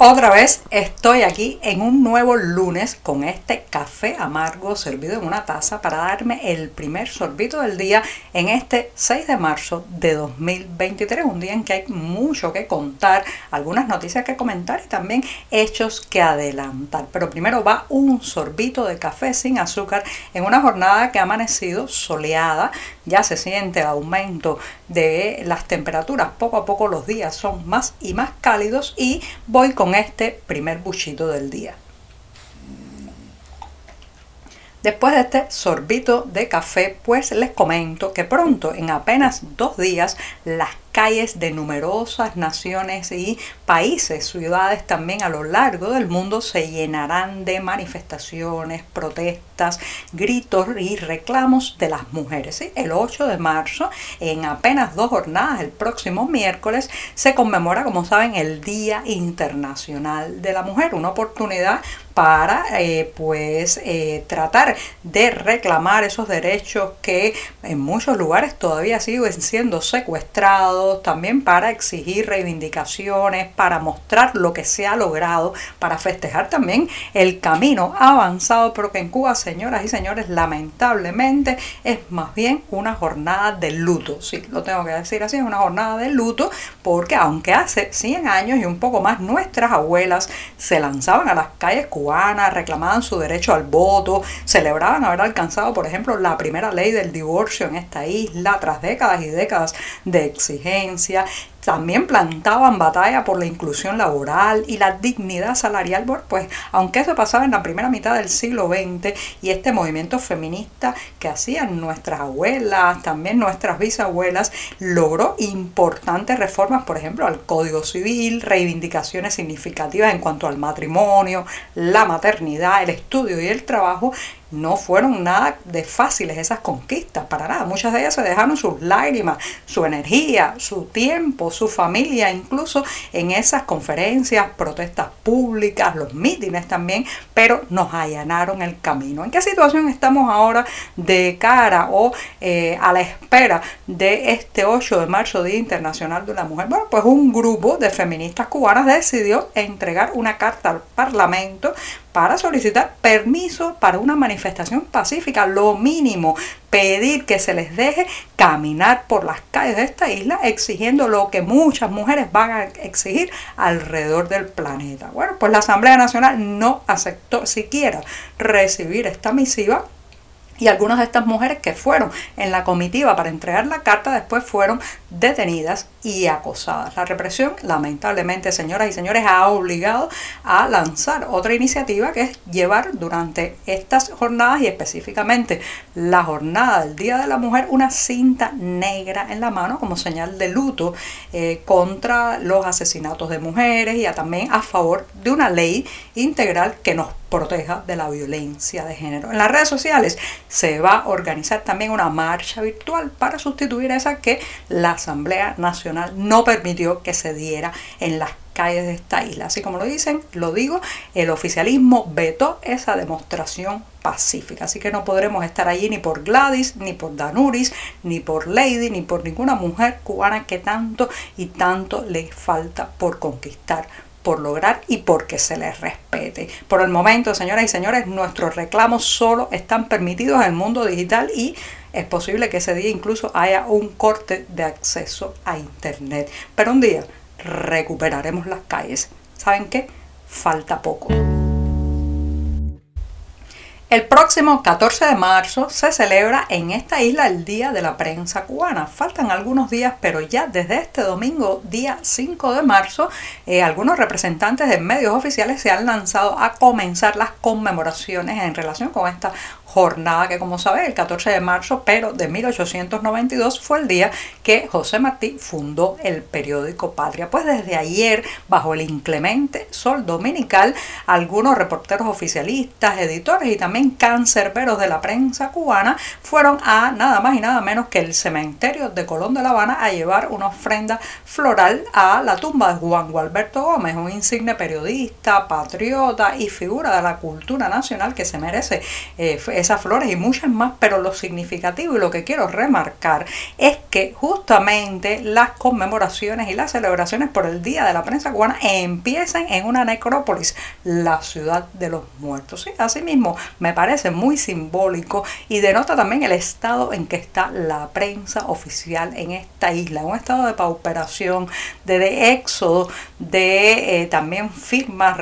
Otra vez estoy aquí en un nuevo lunes con este café amargo servido en una taza para darme el primer sorbito del día en este 6 de marzo de 2023, un día en que hay mucho que contar, algunas noticias que comentar y también hechos que adelantar. Pero primero va un sorbito de café sin azúcar en una jornada que ha amanecido soleada, ya se siente el aumento de las temperaturas, poco a poco los días son más y más cálidos y voy con este primer buchito del día. Después de este sorbito de café, pues les comento que pronto, en apenas dos días, las calles de numerosas naciones y países, ciudades también a lo largo del mundo se llenarán de manifestaciones, protestas, gritos y reclamos de las mujeres. El 8 de marzo, en apenas dos jornadas, el próximo miércoles, se conmemora, como saben, el Día Internacional de la Mujer, una oportunidad para eh, pues eh, tratar de reclamar esos derechos que en muchos lugares todavía siguen siendo secuestrados también para exigir reivindicaciones, para mostrar lo que se ha logrado, para festejar también el camino avanzado, pero que en Cuba, señoras y señores, lamentablemente es más bien una jornada de luto. Sí, lo tengo que decir así, es una jornada de luto, porque aunque hace 100 años y un poco más nuestras abuelas se lanzaban a las calles cubanas, reclamaban su derecho al voto, celebraban haber alcanzado, por ejemplo, la primera ley del divorcio en esta isla tras décadas y décadas de exigencia también plantaban batalla por la inclusión laboral y la dignidad salarial, pues aunque eso pasaba en la primera mitad del siglo XX y este movimiento feminista que hacían nuestras abuelas, también nuestras bisabuelas, logró importantes reformas, por ejemplo, al Código Civil, reivindicaciones significativas en cuanto al matrimonio, la maternidad, el estudio y el trabajo, no fueron nada de fáciles esas conquistas, para nada. Muchas de ellas se dejaron sus lágrimas, su energía, su tiempo, su familia, incluso en esas conferencias, protestas públicas, los mítines también, pero nos allanaron el camino. ¿En qué situación estamos ahora de cara o eh, a la espera de este 8 de marzo, Día Internacional de la Mujer? Bueno, pues un grupo de feministas cubanas decidió entregar una carta al Parlamento para solicitar permiso para una manifestación pacífica, lo mínimo, pedir que se les deje caminar por las calles de esta isla exigiendo lo que muchas mujeres van a exigir alrededor del planeta. Bueno, pues la Asamblea Nacional no aceptó siquiera recibir esta misiva y algunas de estas mujeres que fueron en la comitiva para entregar la carta después fueron detenidas y acosadas. La represión, lamentablemente, señoras y señores, ha obligado a lanzar otra iniciativa que es llevar durante estas jornadas y específicamente la jornada del Día de la Mujer una cinta negra en la mano como señal de luto eh, contra los asesinatos de mujeres y también a favor de una ley integral que nos proteja de la violencia de género. En las redes sociales se va a organizar también una marcha virtual para sustituir a esa que la Asamblea Nacional no permitió que se diera en las calles de esta isla. Así como lo dicen, lo digo, el oficialismo vetó esa demostración pacífica. Así que no podremos estar allí ni por Gladys, ni por Danuris, ni por Lady, ni por ninguna mujer cubana que tanto y tanto le falta por conquistar por lograr y porque se les respete. Por el momento, señoras y señores, nuestros reclamos solo están permitidos en el mundo digital y es posible que ese día incluso haya un corte de acceso a Internet. Pero un día recuperaremos las calles. ¿Saben qué? Falta poco. El próximo 14 de marzo se celebra en esta isla el Día de la Prensa Cubana. Faltan algunos días, pero ya desde este domingo, día 5 de marzo, eh, algunos representantes de medios oficiales se han lanzado a comenzar las conmemoraciones en relación con esta jornada que como sabe el 14 de marzo, pero de 1892 fue el día que José Martí fundó el periódico Patria. Pues desde ayer, bajo el inclemente sol dominical, algunos reporteros oficialistas, editores y también cancerberos de la prensa cubana fueron a nada más y nada menos que el cementerio de Colón de La Habana a llevar una ofrenda floral a la tumba de Juan Gualberto Gómez, un insigne periodista, patriota y figura de la cultura nacional que se merece eh, esas flores y muchas más, pero lo significativo y lo que quiero remarcar es que justamente las conmemoraciones y las celebraciones por el Día de la Prensa Cubana empiezan en una necrópolis, la ciudad de los muertos. ¿sí? Asimismo, me parece muy simbólico y denota también el estado en que está la prensa oficial en esta isla, un estado de pauperación, de, éxodo, de eh, también firmas,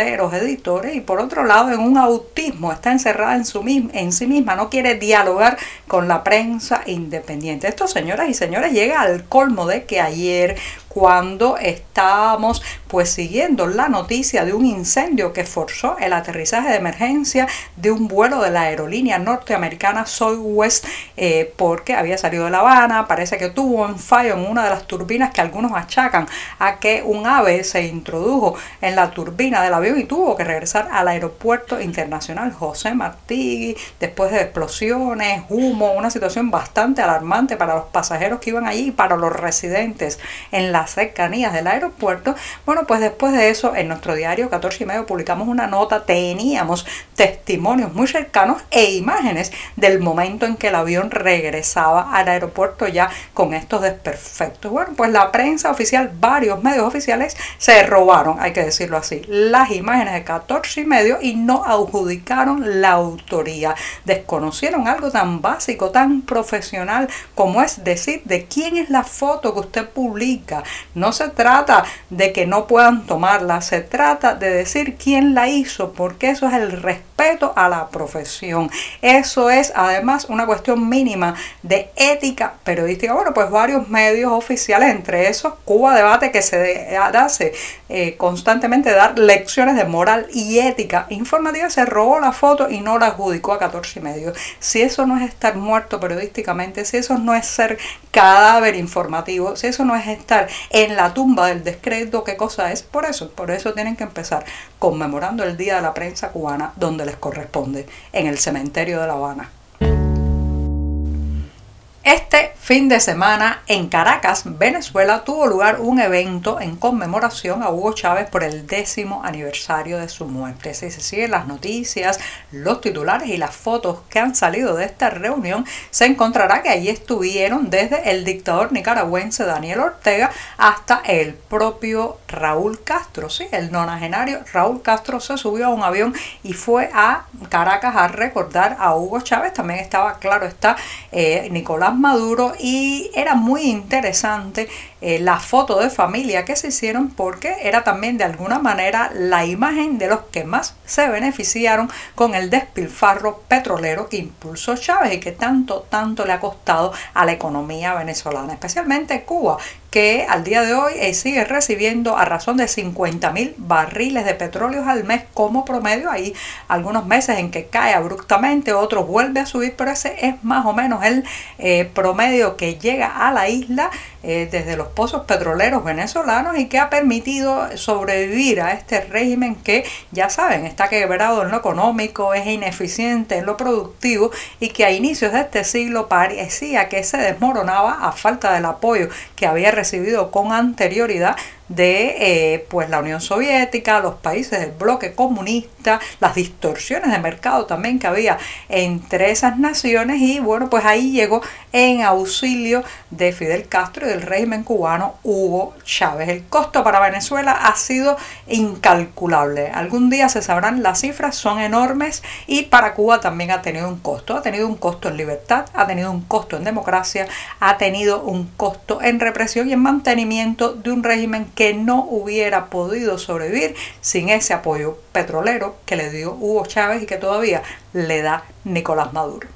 editores y por otro lado en un autismo, está encerrada en, su, en sí misma, no quiere dialogar con la prensa independiente. Esto, señoras y señores, llega al colmo de que ayer cuando estábamos pues siguiendo la noticia de un incendio que forzó el aterrizaje de emergencia de un vuelo de la aerolínea norteamericana Southwest eh, porque había salido de La Habana, parece que tuvo un fallo en una de las turbinas que algunos achacan a que un ave se introdujo en la turbina del avión y tuvo que regresar al aeropuerto internacional. José Martí después de explosiones, humo, una situación bastante alarmante para los pasajeros que iban allí y para los residentes en las cercanías del aeropuerto. Bueno, pues después de eso, en nuestro diario 14 y medio publicamos una nota, teníamos testimonios muy cercanos e imágenes del momento en que el avión regresaba al aeropuerto ya con estos desperfectos. Bueno, pues la prensa oficial, varios medios oficiales se robaron, hay que decirlo así, las imágenes de 14 y medio y no adjudicaron la autoría. Desconocieron algo tan básico, tan profesional como es decir de quién es la foto que usted publica. No se trata de que no puedan tomarla, se trata de decir quién la hizo, porque eso es el respeto a la profesión. Eso es además una cuestión mínima de ética periodística. Bueno, pues varios medios oficiales, entre esos Cuba Debate, que se hace eh, constantemente dar lecciones de moral y ética informativa, se robó la foto y no la adjudicó a 14 y medio. Si eso no es estar muerto periodísticamente, si eso no es ser cadáver informativo, si eso no es estar en la tumba del descrédito, ¿qué cosa es? Por eso, por eso tienen que empezar conmemorando el Día de la Prensa Cubana donde les corresponde, en el cementerio de La Habana. Este fin de semana en Caracas, Venezuela, tuvo lugar un evento en conmemoración a Hugo Chávez por el décimo aniversario de su muerte. Si se siguen las noticias, los titulares y las fotos que han salido de esta reunión, se encontrará que allí estuvieron desde el dictador nicaragüense Daniel Ortega hasta el propio Raúl Castro. Sí, el nonagenario Raúl Castro se subió a un avión y fue a Caracas a recordar a Hugo Chávez. También estaba, claro, está eh, Nicolás Maduro y era muy interesante eh, la foto de familia que se hicieron porque era también de alguna manera la imagen de los que más se beneficiaron con el despilfarro petrolero que impulsó Chávez y que tanto, tanto le ha costado a la economía venezolana, especialmente Cuba, que al día de hoy eh, sigue recibiendo a razón de 50 mil barriles de petróleo al mes como promedio. Hay algunos meses en que cae abruptamente, otros vuelve a subir, pero ese es más o menos el eh, promedio que llega a la isla eh, desde los pozos petroleros venezolanos y que ha permitido sobrevivir a este régimen que, ya saben, está quebrado en lo económico, es ineficiente en lo productivo y que a inicios de este siglo parecía que se desmoronaba a falta del apoyo que había recibido con anterioridad de eh, pues la Unión Soviética, los países del bloque comunista, las distorsiones de mercado también que había entre esas naciones y bueno pues ahí llegó en auxilio de Fidel Castro y del régimen cubano Hugo Chávez. El costo para Venezuela ha sido incalculable. Algún día se sabrán las cifras, son enormes y para Cuba también ha tenido un costo. Ha tenido un costo en libertad, ha tenido un costo en democracia, ha tenido un costo en represión y en mantenimiento de un régimen que no hubiera podido sobrevivir sin ese apoyo petrolero que le dio Hugo Chávez y que todavía le da Nicolás Maduro.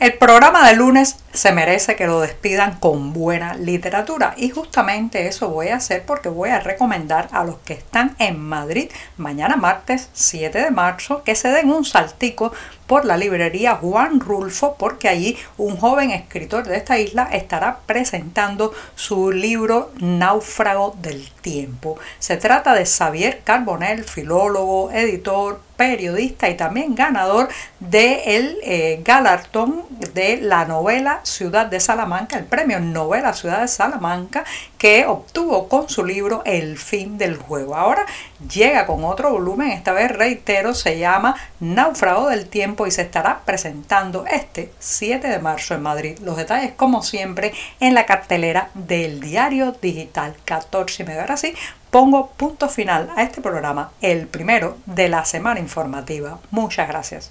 El programa de lunes se merece que lo despidan con buena literatura. Y justamente eso voy a hacer porque voy a recomendar a los que están en Madrid mañana martes 7 de marzo que se den un saltico por la librería Juan Rulfo porque allí un joven escritor de esta isla estará presentando su libro Náufrago del Tiempo. Se trata de Xavier Carbonell, filólogo, editor, periodista y también ganador del el eh, galardón de la novela Ciudad de Salamanca, el premio Novela Ciudad de Salamanca, que obtuvo con su libro El fin del juego. Ahora llega con otro volumen, esta vez reitero, se llama Náufrago del Tiempo y se estará presentando este 7 de marzo en Madrid. Los detalles, como siempre, en la cartelera del diario digital 14 y. Ahora sí, pongo punto final a este programa, el primero de la semana informativa. Muchas gracias.